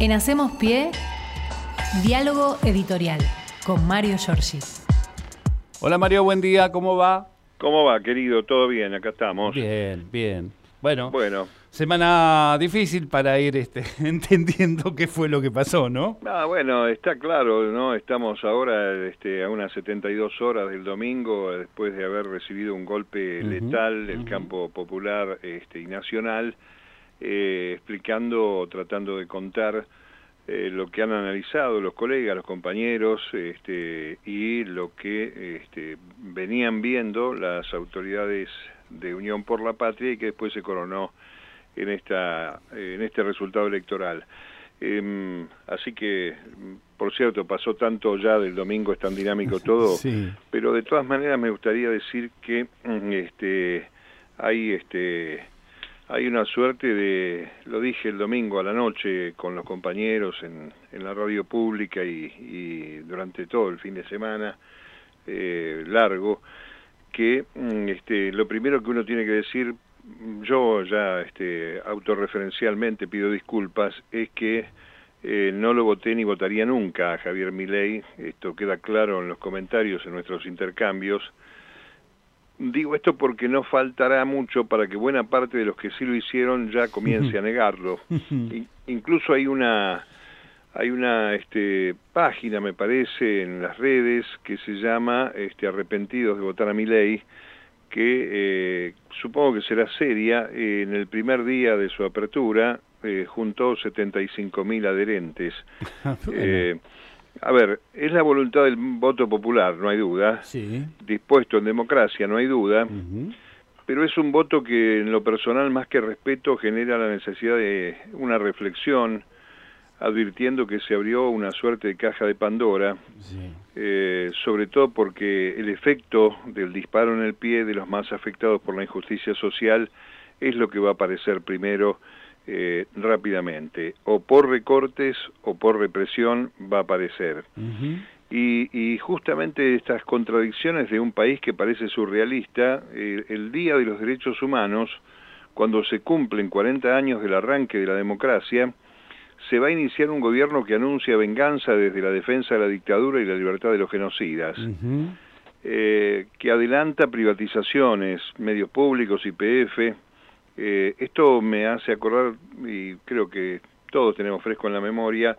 En Hacemos Pie, diálogo editorial con Mario Giorgi. Hola Mario, buen día, ¿cómo va? ¿Cómo va, querido? ¿Todo bien? Acá estamos. Bien, bien. Bueno, Bueno, semana difícil para ir este, entendiendo qué fue lo que pasó, ¿no? ah, bueno, está claro, ¿no? Estamos ahora este, a unas 72 horas del domingo, después de haber recibido un golpe letal del campo popular este, y nacional, eh, explicando, tratando de contar eh, lo que han analizado los colegas, los compañeros, este, y lo que este, venían viendo las autoridades de Unión por la Patria y que después se coronó en esta en este resultado electoral. Em, así que, por cierto, pasó tanto ya del domingo, es tan dinámico todo, Sí. pero de todas maneras me gustaría decir que este hay este hay una suerte de lo dije el domingo a la noche con los compañeros en, la radio pública y, y durante todo el fin de semana eh, largo que mm, este lo primero que uno tiene que decir mm, yo ya este autorreferencialmente pido disculpas es que eh, no lo voté ni votaría nunca a Javier Milei, esto queda claro en los comentarios, en nuestros intercambios. Digo esto porque no faltará mucho para que buena parte de los que sí lo hicieron ya comience a negarlo. In- incluso hay una hay una este, página, me parece, en las redes que se llama este, Arrepentidos de votar a Milei, que eh, supongo que será seria. eh, en el primer día de su apertura eh, juntó 75.000 adherentes. A ver, es la voluntad del voto popular, no hay duda. sí. Dispuesto en democracia, no hay duda. Pero es un voto que en lo personal, más que respeto, genera la necesidad de una reflexión, advirtiendo que se abrió una suerte de caja de Pandora, Sí. eh, sobre todo porque el efecto del disparo en el pie de los más afectados por la injusticia social es lo que va a aparecer primero eh, rápidamente. O por recortes o por represión va a aparecer. Y, y justamente estas contradicciones de un país que parece surrealista, eh, el Día de los Derechos Humanos, cuando se cumplen 40 años del arranque de la democracia, se va a iniciar un gobierno que anuncia venganza desde la defensa de la dictadura y la libertad de los genocidas, eh, que adelanta privatizaciones, medios públicos, IPF. Eh, esto me hace acordar, y creo que todos tenemos fresco en la memoria,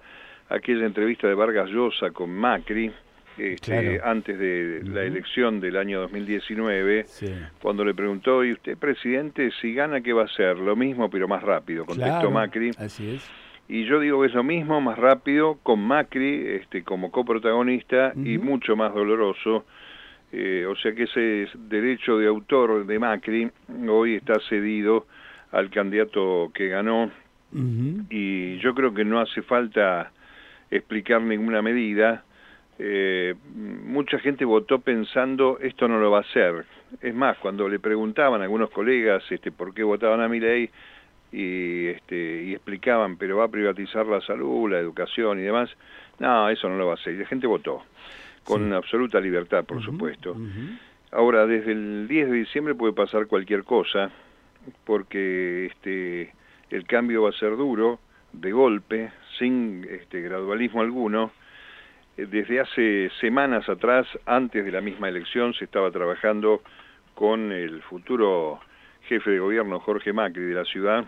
aquella entrevista de Vargas Llosa con Macri, este, Claro. antes de la elección del año 2019, Sí. cuando le preguntó, ¿y usted, presidente, si gana, qué va a hacer? Lo mismo, pero más rápido, contestó Claro, Macri. Así es. Y yo digo que es lo mismo, más rápido, con Macri este, como coprotagonista y mucho más doloroso. Eh, o sea que ese derecho de autor de Macri hoy está cedido al candidato que ganó y yo creo que no hace falta explicar ninguna medida. Eh, mucha gente votó pensando esto no lo va a hacer. Es más, cuando le preguntaban a algunos colegas este, por qué votaban a mi ley y, este, y explicaban, pero va a privatizar la salud, la educación y demás, no, eso no lo va a hacer. Y la gente votó, con Sí. absoluta libertad, por supuesto. Ahora, desde el 10 de diciembre puede pasar cualquier cosa, porque este, el cambio va a ser duro, de golpe, sin este, gradualismo alguno. Desde hace semanas atrás, antes de la misma elección, se estaba trabajando con el futuro jefe de gobierno, Jorge Macri, de la ciudad,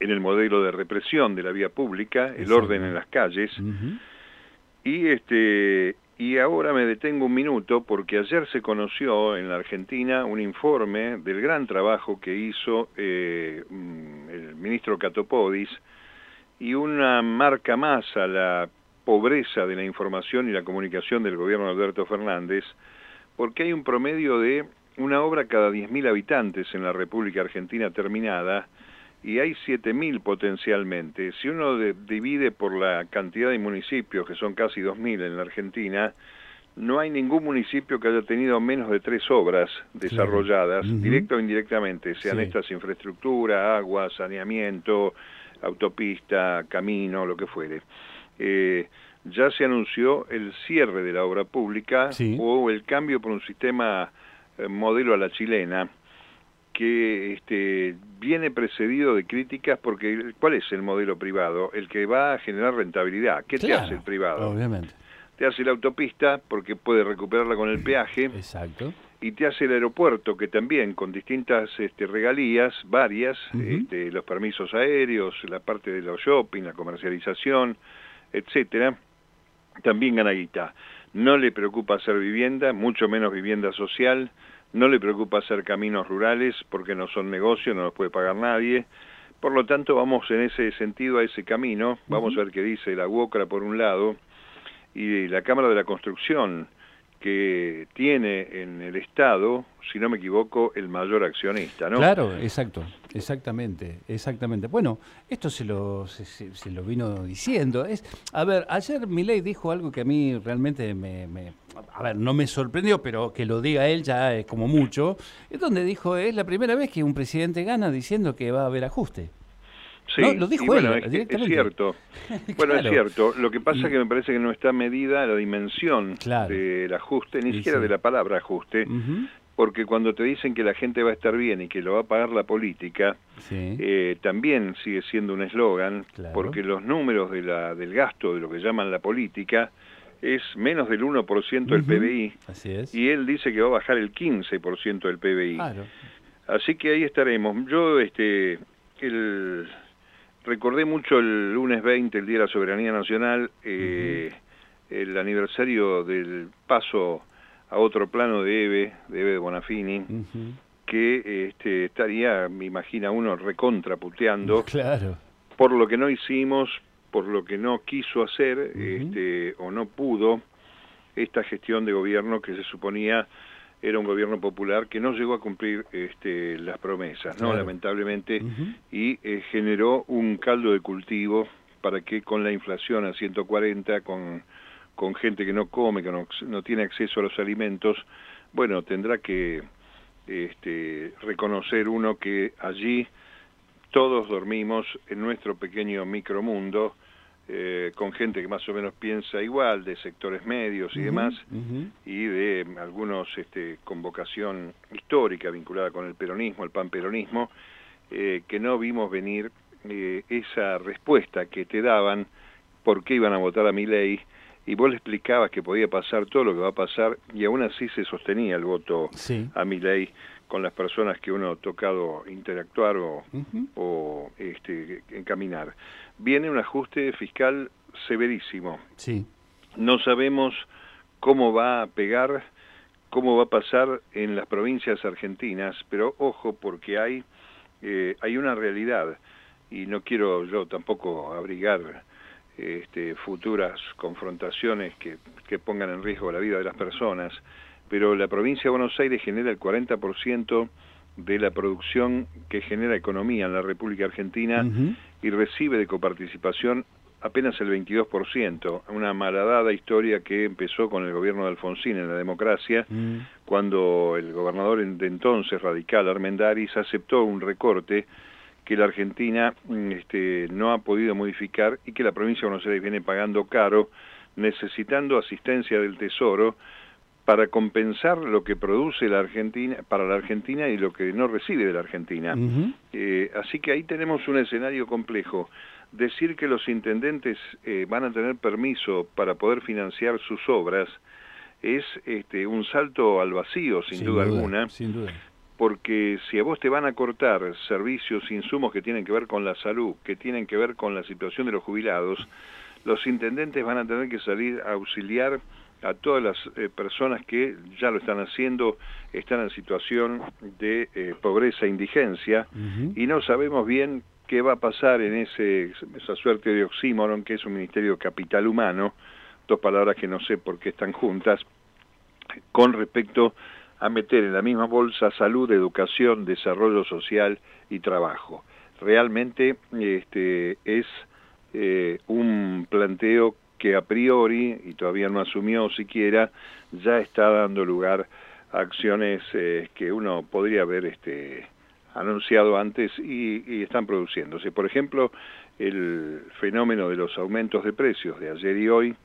en el modelo de represión de la vía pública, el orden en las calles, y este y ahora me detengo un minuto porque ayer se conoció en la Argentina un informe del gran trabajo que hizo eh, mm, el ministro Catopodis y una marca más a la pobreza de la información y la comunicación del gobierno de Alberto Fernández, porque hay un promedio de una obra cada 10.000 habitantes en la República Argentina terminada, y hay 7.000 potencialmente. Si uno de- divide por la cantidad de municipios, que son casi 2.000 en la Argentina, no hay ningún municipio que haya tenido menos de tres obras desarrolladas, directa o indirectamente, sean Sí. estas infraestructura, agua, saneamiento, autopista, camino, lo que fuere. Eh, ya se anunció el cierre de la obra pública Sí. o el cambio por un sistema eh, modelo a la chilena, que este, viene precedido de críticas porque ¿cuál es el modelo privado? El que va a generar rentabilidad. ¿Qué te hace el privado? Obviamente. Te hace la autopista porque puede recuperarla con el peaje. Exacto. Y te hace el aeropuerto que también con distintas este, regalías, varias, este, los permisos aéreos, la parte de los shopping, la comercialización, etcétera, también gana guita. No le preocupa hacer vivienda, mucho menos vivienda social, no le preocupa hacer caminos rurales porque no son negocios, no los puede pagar nadie. Por lo tanto, vamos en ese sentido a ese camino. Vamos a ver qué dice la UOCRA por un lado y la Cámara de la Construcción que tiene en el Estado, si no me equivoco, el mayor accionista, ¿no? Claro, exacto, exactamente, exactamente. Bueno, esto se lo, se, lo vino diciendo. Es, a ver, ayer Milei dijo algo que a mí realmente me, me, a ver, no me sorprendió, pero que lo diga él ya es como mucho. Es donde dijo, es la primera vez que un presidente gana diciendo que va a haber ajuste. Sí, lo dijo él, es, cierto. Bueno, es cierto. Lo que pasa es que me parece que no está medida la dimensión del ajuste, ni siquiera de la palabra ajuste, porque cuando te dicen que la gente va a estar bien y que lo va a pagar la política, eh, también sigue siendo un eslogan, porque los números de la, del gasto de lo que llaman la política es menos del 1% del PBI, Así es. y él dice que va a bajar el 15% del PBI. Así que ahí estaremos. Yo, este, el recordé mucho el lunes 20, el Día de la Soberanía Nacional, eh, el aniversario del paso a otro plano de Eve, de Eve de Bonafini, que este, estaría, me imagina uno, recontraputeando claro. por lo que no hicimos, por lo que no quiso hacer este, o no pudo esta gestión de gobierno que se suponía era un gobierno popular que no llegó a cumplir este, las promesas, no lamentablemente, y eh, generó un caldo de cultivo para que con la inflación a 140, con, con gente que no come, que no, tiene acceso a los alimentos, bueno, tendrá que este, reconocer uno que allí todos dormimos en nuestro pequeño micromundo, eh, con gente que más o menos piensa igual, de sectores medios y demás, y de algunos este, con vocación histórica vinculada con el peronismo, el panperonismo, eh, que no vimos venir eh, esa respuesta que te daban por qué iban a votar a mi ley, y vos le explicabas que podía pasar todo lo que va a pasar, y aún así se sostenía el voto a mi ley con las personas que uno ha tocado interactuar o, o este, encaminar. Viene un ajuste fiscal severísimo. Sí. No sabemos cómo va a pegar, cómo va a pasar en las provincias argentinas, pero ojo porque hay, eh, hay una realidad y no quiero yo tampoco abrigar este, futuras confrontaciones que, que pongan en riesgo la vida de las personas, pero la provincia de Buenos Aires genera el 40% de la producción que genera economía en la República Argentina y recibe de coparticipación apenas el 22%, una malhadada historia que empezó con el gobierno de Alfonsín en la democracia, mm. cuando el gobernador de entonces radical Armendáriz aceptó un recorte que la Argentina mm, este, no ha podido modificar y que la provincia de Buenos Aires viene pagando caro, necesitando asistencia del Tesoro para compensar lo que produce la Argentina para la Argentina y lo que no recibe de la Argentina. Eh, así que ahí tenemos un escenario complejo. Decir que los intendentes eh, van a tener permiso para poder financiar sus obras es este, un salto al vacío, sin, duda, alguna. Sin duda. Porque si a vos te van a cortar servicios, insumos que tienen que ver con la salud, que tienen que ver con la situación de los jubilados, los intendentes van a tener que salir a auxiliar a todas las eh, personas que ya lo están haciendo, están en situación de eh, pobreza e indigencia y no sabemos bien qué va a pasar en ese, esa suerte de oxímoron que es un ministerio capital humano, dos palabras que no sé por qué están juntas, con respecto a meter en la misma bolsa salud, educación, desarrollo social y trabajo. Realmente este, es eh, un planteo que a priori, y todavía no asumió siquiera, ya está dando lugar a acciones eh, que uno podría haber este, anunciado antes y, están produciéndose. Por ejemplo, el fenómeno de los aumentos de precios de ayer y hoy,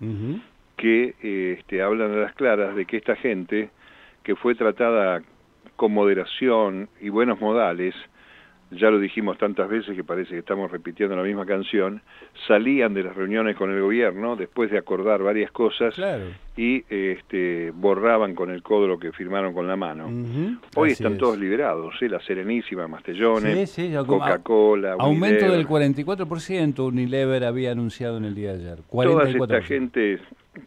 que este, hablan a las claras de que esta gente que fue tratada con moderación y buenos modales, ya lo dijimos tantas veces que parece que estamos repitiendo la misma canción, salían de las reuniones con el gobierno después de acordar varias cosas y este, borraban con el codo lo que firmaron con la mano. Hoy están todos liberados, ¿eh? la Serenísima, Mastellones, Coca-Cola. Aumento del 44%, Unilever había anunciado en el día de ayer. 44%. Toda esta gente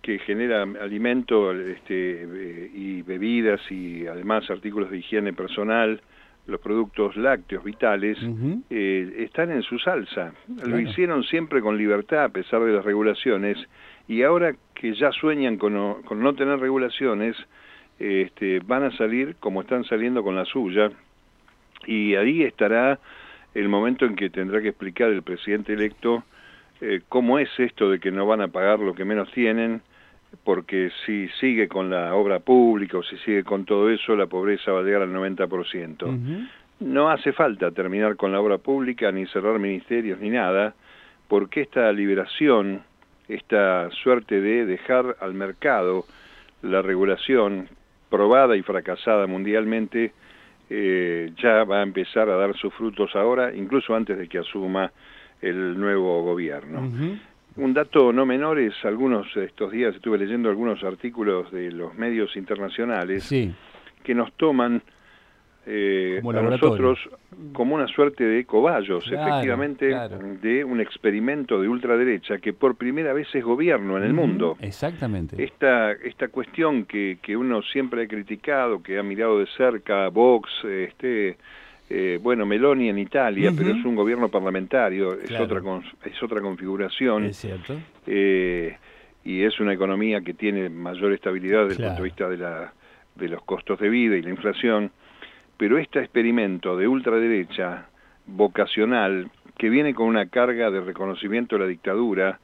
que genera alimento este, eh, y bebidas y además artículos de higiene personal, los productos lácteos vitales, eh, están en su salsa. Lo hicieron siempre con libertad a pesar de las regulaciones y ahora que ya sueñan con no, tener regulaciones, este, van a salir como están saliendo con la suya y ahí estará el momento en que tendrá que explicar el presidente electo eh, cómo es esto de que no van a pagar lo que menos tienen, porque si sigue con la obra pública o si sigue con todo eso, la pobreza va a llegar al 90%. No hace falta terminar con la obra pública, ni cerrar ministerios, ni nada, porque esta liberación, esta suerte de dejar al mercado la regulación probada y fracasada mundialmente, eh, ya va a empezar a dar sus frutos ahora, incluso antes de que asuma el nuevo gobierno. Un dato no menor es, algunos estos días estuve leyendo algunos artículos de los medios internacionales que nos toman eh, a nosotros como una suerte de cobayos, efectivamente, de un experimento de ultraderecha que por primera vez es gobierno en el mundo. Exactamente. Esta, esta cuestión que, que uno siempre ha criticado, que ha mirado de cerca Vox, este eh, bueno, Meloni en Italia, pero es un gobierno parlamentario, es otra es otra configuración. Es cierto. Eh, y es una economía que tiene mayor estabilidad desde el punto de vista de, la, de los costos de vida y la inflación. Pero este experimento de ultraderecha vocacional, que viene con una carga de reconocimiento de la dictadura,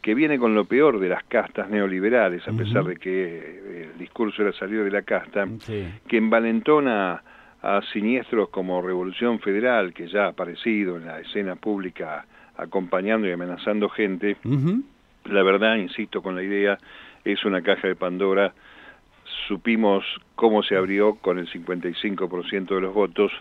que viene con lo peor de las castas neoliberales, a pesar de que eh, el discurso era salir de la casta, que envalentona a siniestros como Revolución Federal, que ya ha aparecido en la escena pública acompañando y amenazando gente, la verdad, insisto con la idea, es una caja de Pandora. Supimos cómo se abrió con el 55% de los votos,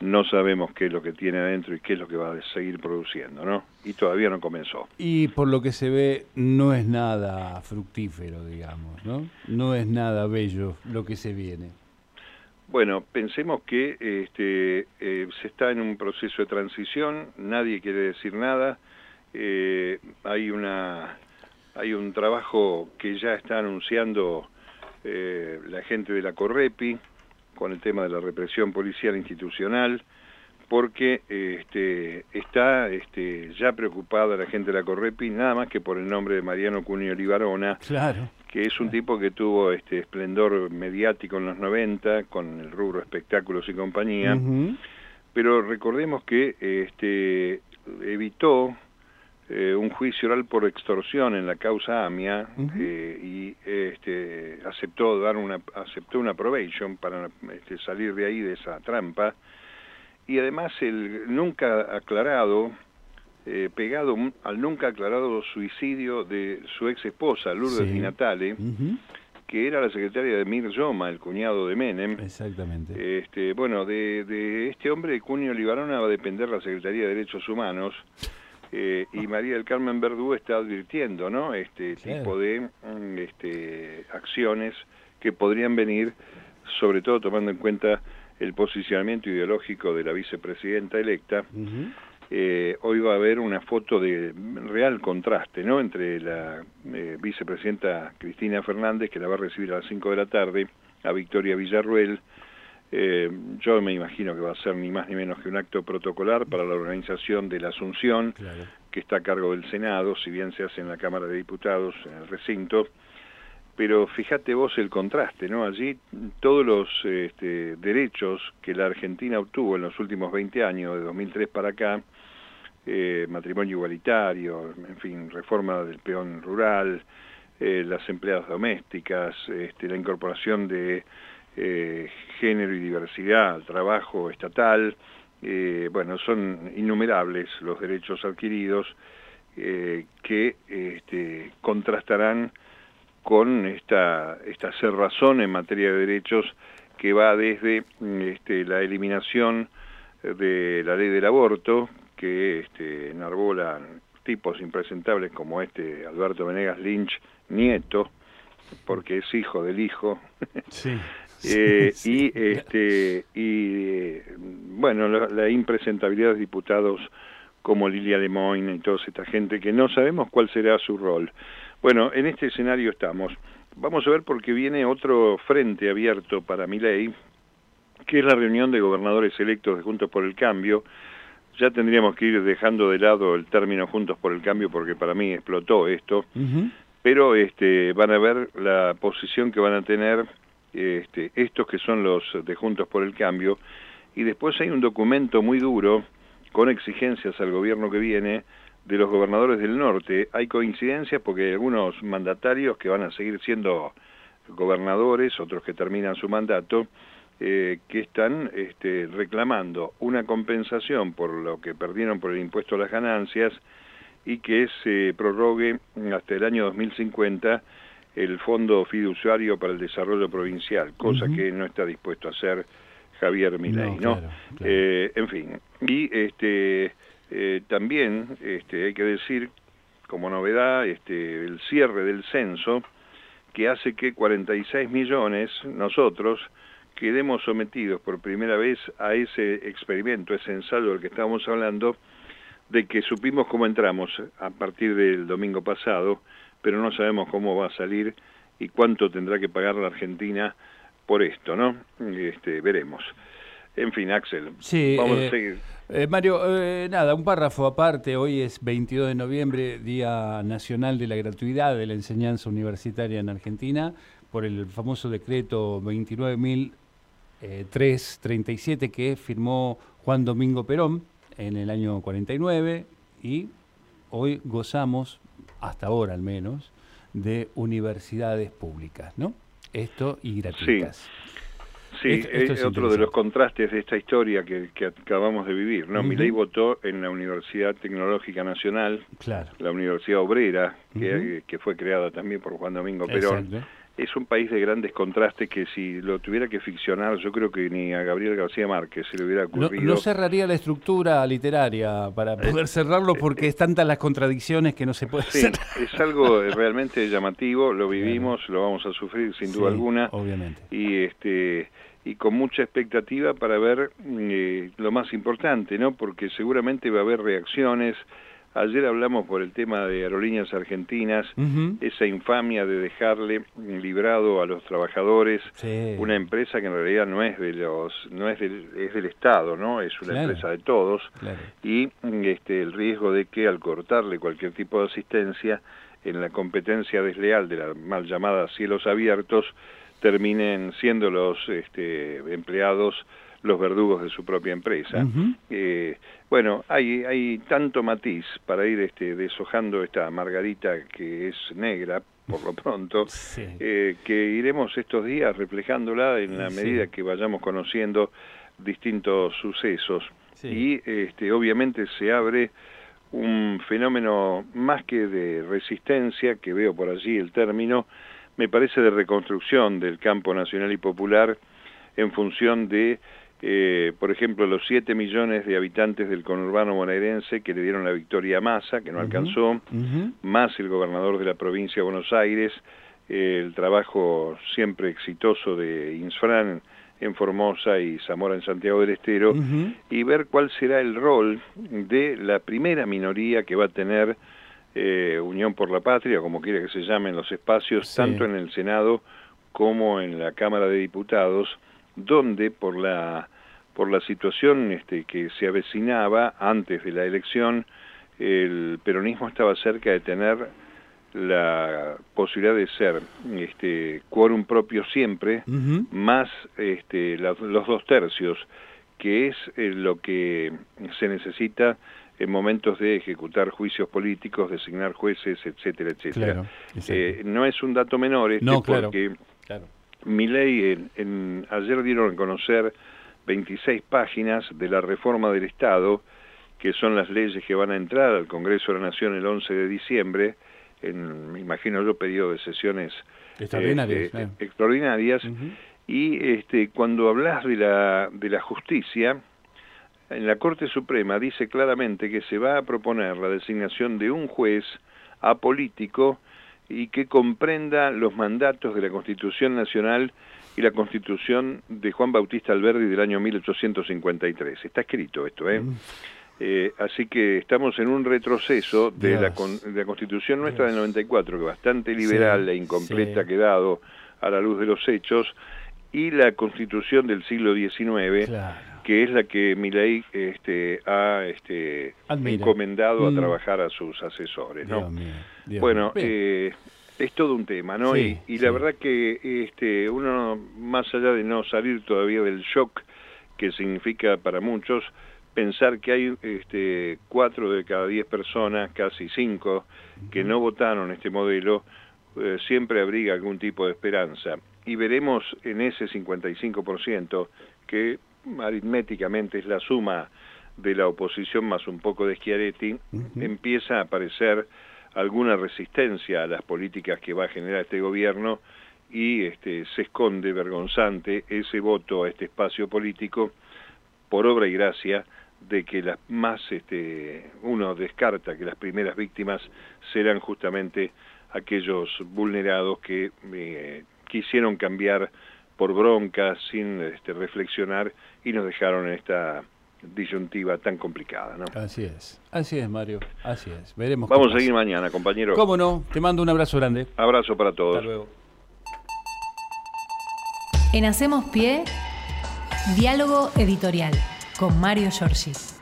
no sabemos qué es lo que tiene adentro y qué es lo que va a seguir produciendo, ¿no? Y todavía no comenzó. Y por lo que se ve, no es nada fructífero, digamos, ¿no? No es nada bello lo que se viene. Bueno, pensemos que este, eh, se está en un proceso de transición, nadie quiere decir nada, eh, hay, una, hay un trabajo que ya está anunciando eh, la gente de la Correpi con el tema de la represión policial institucional, porque este, está este, ya preocupada la gente de la Correpi, nada más que por el nombre de Mariano Cunio Olivarona, claro que es un tipo que tuvo este esplendor mediático en los 90 con el rubro espectáculos y compañía, pero recordemos que este evitó eh, un juicio oral por extorsión en la causa AMIA eh, y este, aceptó dar una aceptó una probation para este, salir de ahí de esa trampa. Y además el nunca aclarado eh, pegado al nunca aclarado suicidio de su ex esposa, Lourdes Di Natale, que era la secretaria de Mir Yoma, el cuñado de Menem. Exactamente. Este, bueno, de, este hombre, Cunio Libarona, va a depender la Secretaría de Derechos Humanos. Eh, y María del Carmen Verdú está advirtiendo ¿no? este tipo de mm, este, acciones que podrían venir, sobre todo tomando en cuenta el posicionamiento ideológico de la vicepresidenta electa, eh, hoy va a haber una foto de real contraste ¿no? entre la eh, vicepresidenta Cristina Fernández, que la va a recibir a las 5 de la tarde, a Victoria Villarruel. Eh, yo me imagino que va a ser ni más ni menos que un acto protocolar para la organización de la Asunción, que está a cargo del Senado, si bien se hace en la Cámara de Diputados, en el recinto. Pero fíjate vos el contraste, ¿no? Allí todos los este, derechos que la Argentina obtuvo en los últimos 20 años, de 2003 para acá, eh, matrimonio igualitario, en fin, reforma del peón rural, eh, las empleadas domésticas, este, la incorporación de eh, género y diversidad al trabajo estatal, bueno, son innumerables los derechos adquiridos que este, contrastarán con esta, esta cerrazón en materia de derechos que va desde este, la eliminación de la ley del aborto, que este, enarbolan tipos impresentables como este Alberto Venegas Lynch, nieto, porque es hijo del hijo. Sí. Eh, y este y bueno la, impresentabilidad de diputados como Lilia Lemoyne y toda esta gente que no sabemos cuál será su rol. Bueno, en este escenario estamos. Vamos a ver porque viene otro frente abierto para mi ley, que es la reunión de gobernadores electos de Juntos por el Cambio. Ya tendríamos que ir dejando de lado el término Juntos por el Cambio porque para mí explotó esto, pero este, van a ver la posición que van a tener este, estos que son los de Juntos por el Cambio, y después hay un documento muy duro con exigencias al gobierno que viene de los gobernadores del norte. Hay coincidencias porque hay algunos mandatarios que van a seguir siendo gobernadores, otros que terminan su mandato, eh, que están este, reclamando una compensación por lo que perdieron por el impuesto a las ganancias y que se prorrogue hasta el año 2050 el Fondo Fiduciario para el Desarrollo Provincial, cosa que no está dispuesto a hacer Javier Milei, ¿no? Eh, en fin, y este eh, también este, hay que decir, como novedad, este, el cierre del censo, que hace que 46 millones nosotros quedemos sometidos por primera vez a ese experimento, ese ensayo del que estábamos hablando, de que supimos cómo entramos a partir del domingo pasado, pero no sabemos cómo va a salir y cuánto tendrá que pagar la Argentina por esto, ¿no? Este, veremos. En fin, Axel, sí, vamos a eh, seguir. Eh, Mario, eh, nada, un párrafo aparte. Hoy es 22 de noviembre, Día Nacional de la Gratuidad de la Enseñanza Universitaria en Argentina, por el famoso decreto 29.337 que firmó Juan Domingo Perón en el año 49 y hoy gozamos hasta ahora al menos, de universidades públicas, ¿no? Esto y gratuitas. Sí. es otro de los contrastes de esta historia que, acabamos de vivir. ¿no? mi ley votó en la Universidad Tecnológica Nacional, claro. la Universidad Obrera, que, que, fue creada también por Juan Domingo Perón es un país de grandes contrastes que si lo tuviera que ficcionar, yo creo que ni a Gabriel García Márquez se le hubiera ocurrido. No, cerraría la estructura literaria para eh, poder cerrarlo porque es tantas las contradicciones que no se puede sí, Es algo realmente llamativo, lo vivimos, lo vamos a sufrir sin duda alguna. Obviamente. Y este y con mucha expectativa para ver eh, lo más importante, ¿no? Porque seguramente va a haber reacciones Ayer hablamos por el tema de aerolíneas argentinas, esa infamia de dejarle librado a los trabajadores una empresa que en realidad no es de los, no es del, es del Estado, no, es una empresa de todos. Y este el riesgo de que al cortarle cualquier tipo de asistencia en la competencia desleal de la mal llamada cielos abiertos terminen siendo los este, empleados los verdugos de su propia empresa. Eh, bueno, hay, hay tanto matiz para ir este, deshojando esta margarita que es negra, por lo pronto, eh, que iremos estos días reflejándola en la medida que vayamos conociendo distintos sucesos. Y este, obviamente se abre un fenómeno más que de resistencia, que veo por allí el término, me parece de reconstrucción del campo nacional y popular en función de eh, por ejemplo, los 7 millones de habitantes del conurbano bonaerense que le dieron la victoria a Massa, que no alcanzó, más el gobernador de la provincia de Buenos Aires, el trabajo siempre exitoso de Insfran en Formosa y Zamora en Santiago del Estero, y ver cuál será el rol de la primera minoría que va a tener eh, Unión por la Patria, como quiera que se llamen los espacios, tanto en el Senado como en la Cámara de Diputados, donde por la por la situación este, que se avecinaba antes de la elección, el peronismo estaba cerca de tener la posibilidad de ser este quórum propio siempre, más este, los dos tercios, que es eh, lo que se necesita en momentos de ejecutar juicios políticos, designar jueces, etcétera, etcétera. Eh, no es un dato menor este porque mi ley, en, ayer dieron a conocer 26 páginas de la reforma del Estado, que son las leyes que van a entrar al Congreso de la Nación el 11 de diciembre, en, me imagino yo, periodo de sesiones extraordinarias, este, extraordinarias. Y este, cuando hablas de la, de la justicia, en la Corte Suprema dice claramente que se va a proponer la designación de un juez apolítico y que comprenda los mandatos de la Constitución Nacional y la Constitución de Juan Bautista Alberdi del año 1853. Está escrito esto, ¿eh? Mm. eh así que estamos en un retroceso de, la, Constitución nuestra del 94, que bastante liberal e incompleta ha quedado a la luz de los hechos, y la Constitución del siglo XIX, que es la que Milei este, ha este, encomendado a mm. trabajar a sus asesores. ¿no? bueno, eh, es todo un tema, ¿no? y, la verdad que este, uno, más allá de no salir todavía del shock que significa para muchos, pensar que hay este, cuatro de cada diez personas, casi cinco, que no votaron este modelo, eh, siempre abriga algún tipo de esperanza. Y veremos en ese 55% que aritméticamente es la suma de la oposición más un poco de Schiaretti, empieza a aparecer alguna resistencia a las políticas que va a generar este gobierno y este, se esconde vergonzante ese voto a este espacio político por obra y gracia de que las más este, uno descarta que las primeras víctimas serán justamente aquellos vulnerados que eh, quisieron cambiar por bronca, sin este, reflexionar, y nos dejaron en esta disyuntiva tan complicada. ¿no? Así es, así es, Mario, así es. Veremos. Vamos a seguir mañana, compañero. ¿Cómo no? Te mando un abrazo grande. Abrazo para todos. Hasta luego. En Hacemos Pie, diálogo editorial con Mario Giorgi.